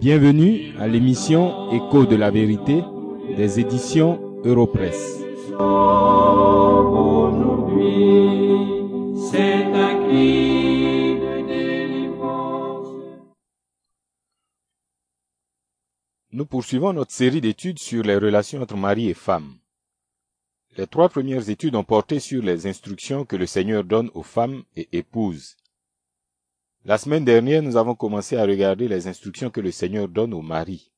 Bienvenue à l'émission Écho de la vérité des éditions Europresse. Nous poursuivons notre série d'études sur les relations entre mari et femme. Les trois premières études ont porté sur les instructions que le Seigneur donne aux femmes et épouses. La semaine dernière, nous avons commencé à regarder les instructions que le Seigneur donne aux maris.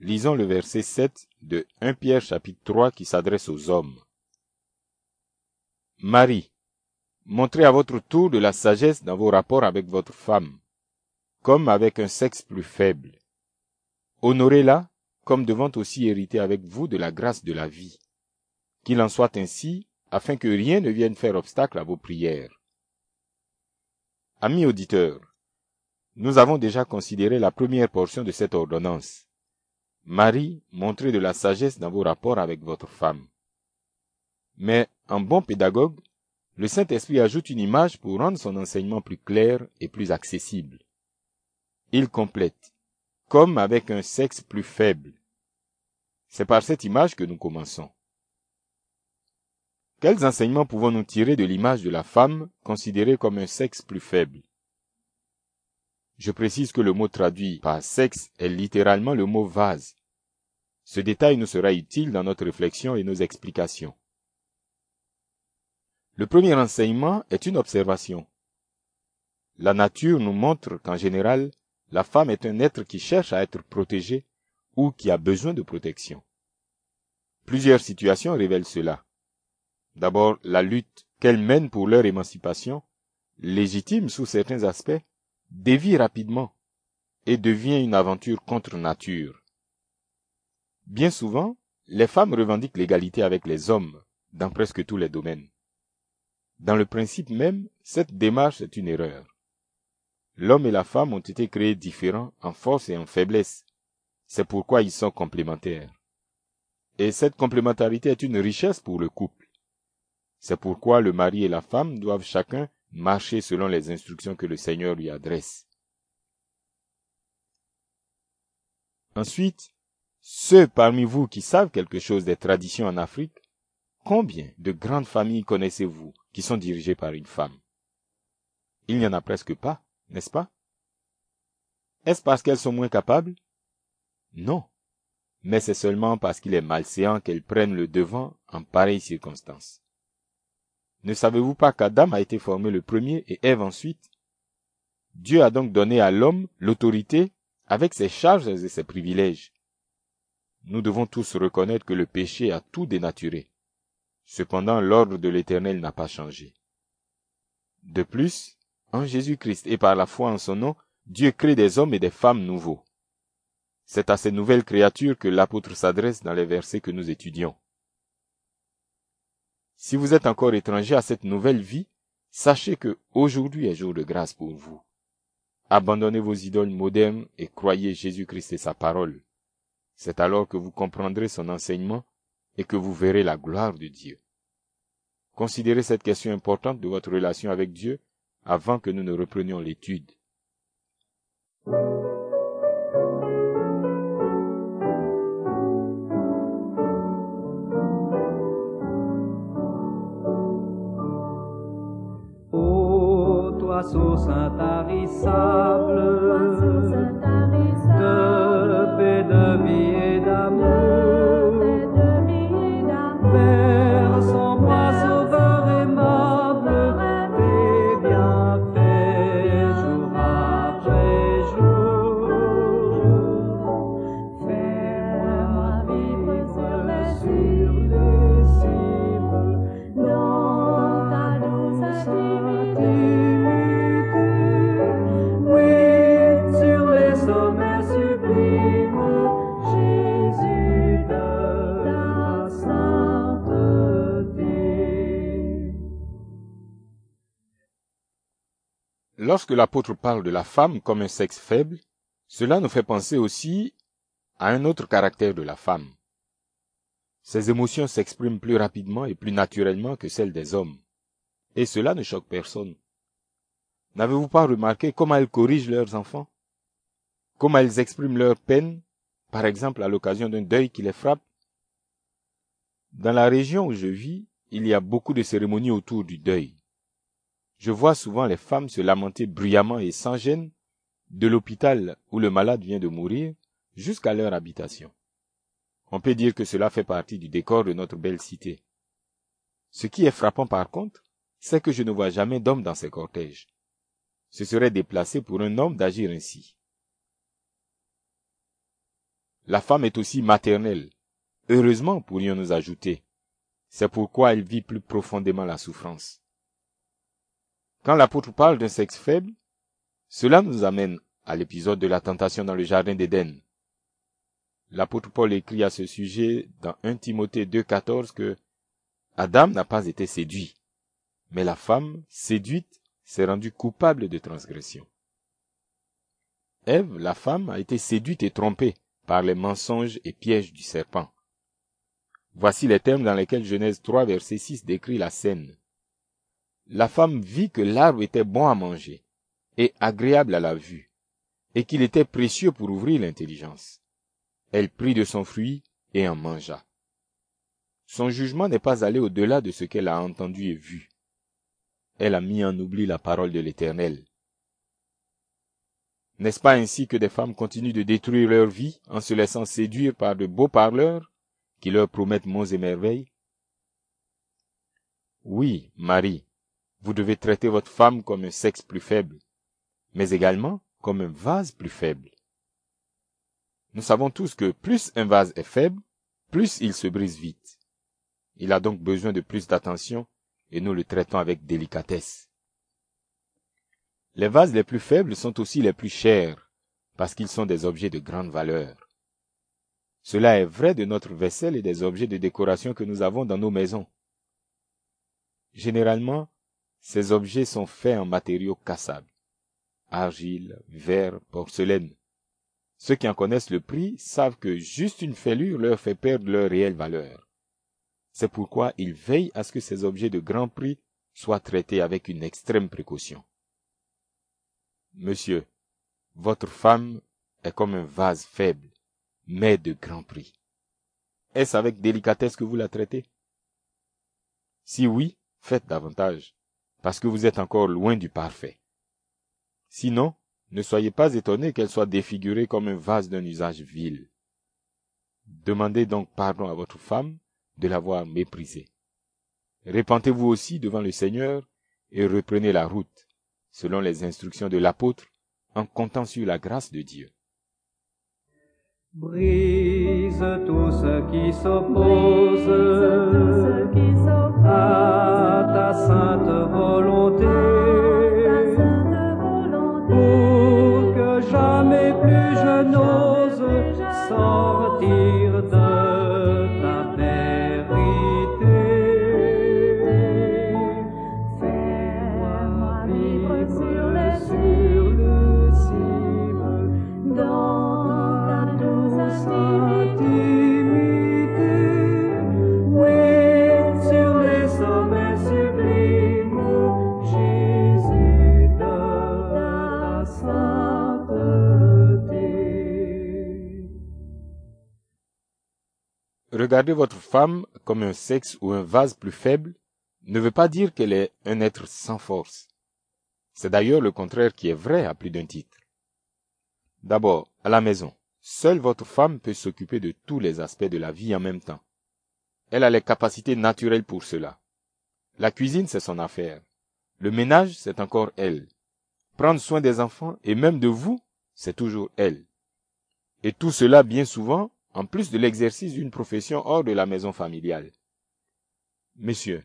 Lisons le verset 7 de 1 Pierre chapitre 3 qui s'adresse aux hommes. Marie, montrez à votre tour de la sagesse dans vos rapports avec votre femme, comme avec un sexe plus faible. Honorez-la comme devant aussi hériter avec vous de la grâce de la vie. Qu'il en soit ainsi, afin que rien ne vienne faire obstacle à vos prières. Amis auditeurs, nous avons déjà considéré la première portion de cette ordonnance. Marie, montrez de la sagesse dans vos rapports avec votre femme. Mais, en bon pédagogue, le Saint-Esprit ajoute une image pour rendre son enseignement plus clair et plus accessible. Il complète, comme avec un sexe plus faible. C'est par cette image que nous commençons. Quels enseignements pouvons-nous tirer de l'image de la femme considérée comme un sexe plus faible? Je précise que le mot traduit par sexe est littéralement le mot vase. Ce détail nous sera utile dans notre réflexion et nos explications. Le premier enseignement est une observation. La nature nous montre qu'en général, la femme est un être qui cherche à être protégé ou qui a besoin de protection. Plusieurs situations révèlent cela. D'abord, la lutte qu'elles mènent pour leur émancipation, légitime sous certains aspects, dévie rapidement et devient une aventure contre nature. Bien souvent, les femmes revendiquent l'égalité avec les hommes dans presque tous les domaines. Dans le principe même, cette démarche est une erreur. L'homme et la femme ont été créés différents en force et en faiblesse. C'est pourquoi ils sont complémentaires. Et cette complémentarité est une richesse pour le couple. C'est pourquoi le mari et la femme doivent chacun marcher selon les instructions que le Seigneur lui adresse. Ensuite, ceux parmi vous qui savent quelque chose des traditions en Afrique, combien de grandes familles connaissez-vous qui sont dirigées par une femme? Il n'y en a presque pas, n'est-ce pas? Est-ce parce qu'elles sont moins capables? Non, mais c'est seulement parce qu'il est malséant qu'elles prennent le devant en pareilles circonstances. Ne savez-vous pas qu'Adam a été formé le premier et Ève ensuite? Dieu a donc donné à l'homme l'autorité avec ses charges et ses privilèges. Nous devons tous reconnaître que le péché a tout dénaturé. Cependant, l'ordre de l'Éternel n'a pas changé. De plus, en Jésus-Christ et par la foi en son nom, Dieu crée des hommes et des femmes nouveaux. C'est à ces nouvelles créatures que l'apôtre s'adresse dans les versets que nous étudions. Si vous êtes encore étranger à cette nouvelle vie, sachez que aujourd'hui est jour de grâce pour vous. Abandonnez vos idoles modernes et croyez Jésus-Christ et sa parole. C'est alors que vous comprendrez son enseignement et que vous verrez la gloire de Dieu. Considérez cette question importante de votre relation avec Dieu avant que nous ne reprenions l'étude. Source intarissable Lorsque l'apôtre parle de la femme comme un sexe faible, cela nous fait penser aussi à un autre caractère de la femme. Ses émotions s'expriment plus rapidement et plus naturellement que celles des hommes. Et cela ne choque personne. N'avez-vous pas remarqué comment elles corrigent leurs enfants? Comment elles expriment leur peine, par exemple à l'occasion d'un deuil qui les frappe? Dans la région où je vis, il y a beaucoup de cérémonies autour du deuil. Je vois souvent les femmes se lamenter bruyamment et sans gêne de l'hôpital où le malade vient de mourir jusqu'à leur habitation. On peut dire que cela fait partie du décor de notre belle cité. Ce qui est frappant par contre, c'est que je ne vois jamais d'hommes dans ces cortèges. Ce serait déplacé pour un homme d'agir ainsi. La femme est aussi maternelle. Heureusement, pourrions-nous ajouter. C'est pourquoi elle vit plus profondément la souffrance. Quand l'apôtre parle d'un sexe faible, cela nous amène à l'épisode de la tentation dans le jardin d'Éden. L'apôtre Paul écrit à ce sujet dans 1 Timothée 2.14 que Adam n'a pas été séduit, mais la femme, séduite, s'est rendue coupable de transgression. Ève, la femme, a été séduite et trompée par les mensonges et pièges du serpent. Voici les termes dans lesquels Genèse 3, verset 6 décrit la scène. La femme vit que l'arbre était bon à manger et agréable à la vue, et qu'il était précieux pour ouvrir l'intelligence. Elle prit de son fruit et en mangea. Son jugement n'est pas allé au-delà de ce qu'elle a entendu et vu. Elle a mis en oubli la parole de l'Éternel. N'est-ce pas ainsi que des femmes continuent de détruire leur vie en se laissant séduire par de beaux parleurs qui leur promettent monts et merveilles? Oui, Marie, vous devez traiter votre femme comme un sexe plus faible, mais également comme un vase plus faible. Nous savons tous que plus un vase est faible, plus il se brise vite. Il a donc besoin de plus d'attention et nous le traitons avec délicatesse. Les vases les plus faibles sont aussi les plus chers, parce qu'ils sont des objets de grande valeur. Cela est vrai de notre vaisselle et des objets de décoration que nous avons dans nos maisons. Généralement, ces objets sont faits en matériaux cassables. Argile, verre, porcelaine. Ceux qui en connaissent le prix savent que juste une fêlure leur fait perdre leur réelle valeur. C'est pourquoi ils veillent à ce que ces objets de grand prix soient traités avec une extrême précaution. Monsieur, votre femme est comme un vase faible, mais de grand prix. Est-ce avec délicatesse que vous la traitez? Si oui, faites davantage, parce que vous êtes encore loin du parfait. Sinon, ne soyez pas étonné qu'elle soit défigurée comme un vase d'un usage vil. Demandez donc pardon à votre femme de l'avoir méprisée. Répentez-vous aussi devant le Seigneur et reprenez la route, selon les instructions de l'apôtre, en comptant sur la grâce de Dieu. Brise tout ce qui s'oppose sainte volonté, Regarder votre femme comme un sexe ou un vase plus faible ne veut pas dire qu'elle est un être sans force. C'est d'ailleurs le contraire qui est vrai à plus d'un titre. D'abord, à la maison, seule votre femme peut s'occuper de tous les aspects de la vie en même temps. Elle a les capacités naturelles pour cela. La cuisine, c'est son affaire. Le ménage, c'est encore elle. Prendre soin des enfants et même de vous, c'est toujours elle. Et tout cela bien souvent en plus de l'exercice d'une profession hors de la maison familiale. Messieurs,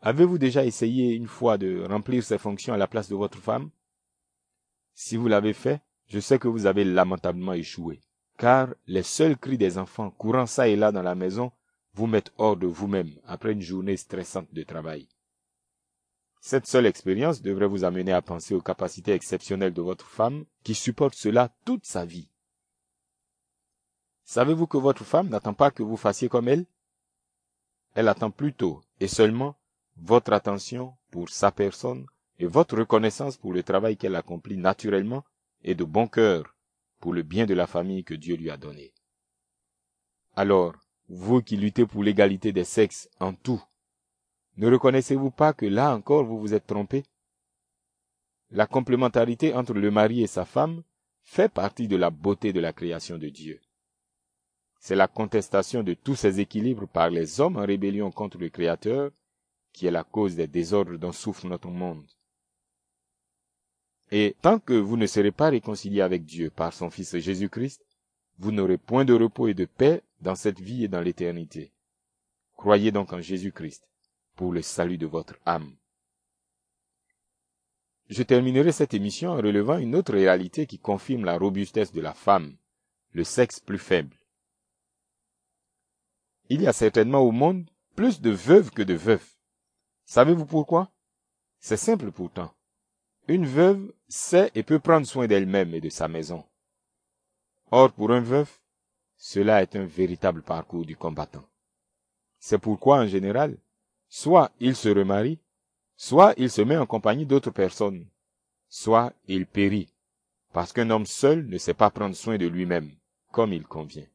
avez-vous déjà essayé une fois de remplir ces fonctions à la place de votre femme? Si vous l'avez fait, je sais que vous avez lamentablement échoué, car les seuls cris des enfants courant ça et là dans la maison vous mettent hors de vous-même après une journée stressante de travail. Cette seule expérience devrait vous amener à penser aux capacités exceptionnelles de votre femme qui supporte cela toute sa vie. Savez-vous que votre femme n'attend pas que vous fassiez comme elle? Elle attend plutôt et seulement votre attention pour sa personne et votre reconnaissance pour le travail qu'elle accomplit naturellement et de bon cœur, pour le bien de la famille que Dieu lui a donnée. Alors, vous qui luttez pour l'égalité des sexes en tout, ne reconnaissez-vous pas que là encore vous vous êtes trompé? La complémentarité entre le mari et sa femme fait partie de la beauté de la création de Dieu. C'est la contestation de tous ces équilibres par les hommes en rébellion contre le Créateur qui est la cause des désordres dont souffre notre monde. Et tant que vous ne serez pas réconciliés avec Dieu par son Fils Jésus-Christ, vous n'aurez point de repos et de paix dans cette vie et dans l'éternité. Croyez donc en Jésus-Christ pour le salut de votre âme. Je terminerai cette émission en relevant une autre réalité qui confirme la robustesse de la femme, le sexe plus faible. Il y a certainement au monde plus de veuves que de veufs. Savez-vous pourquoi? C'est simple pourtant. Une veuve sait et peut prendre soin d'elle-même et de sa maison. Or, pour un veuf, cela est un véritable parcours du combattant. C'est pourquoi, en général, soit il se remarie, soit il se met en compagnie d'autres personnes, soit il périt, parce qu'un homme seul ne sait pas prendre soin de lui-même, comme il convient.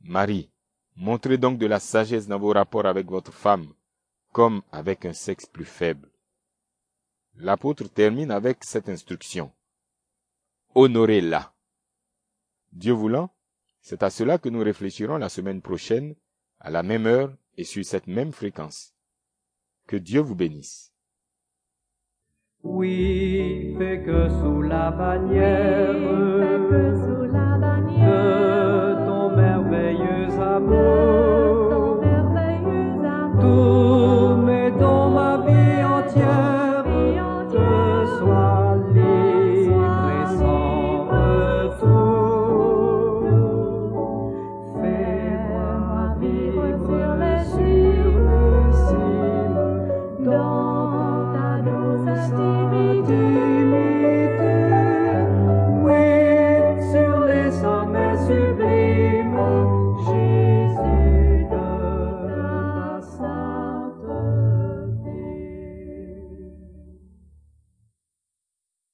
Marie, montrez donc de la sagesse dans vos rapports avec votre femme, comme avec un sexe plus faible. L'apôtre termine avec cette instruction. Honorez-la. Dieu voulant, c'est à cela que nous réfléchirons la semaine prochaine, à la même heure et sur cette même fréquence. Que Dieu vous bénisse. Oui, fait que le cime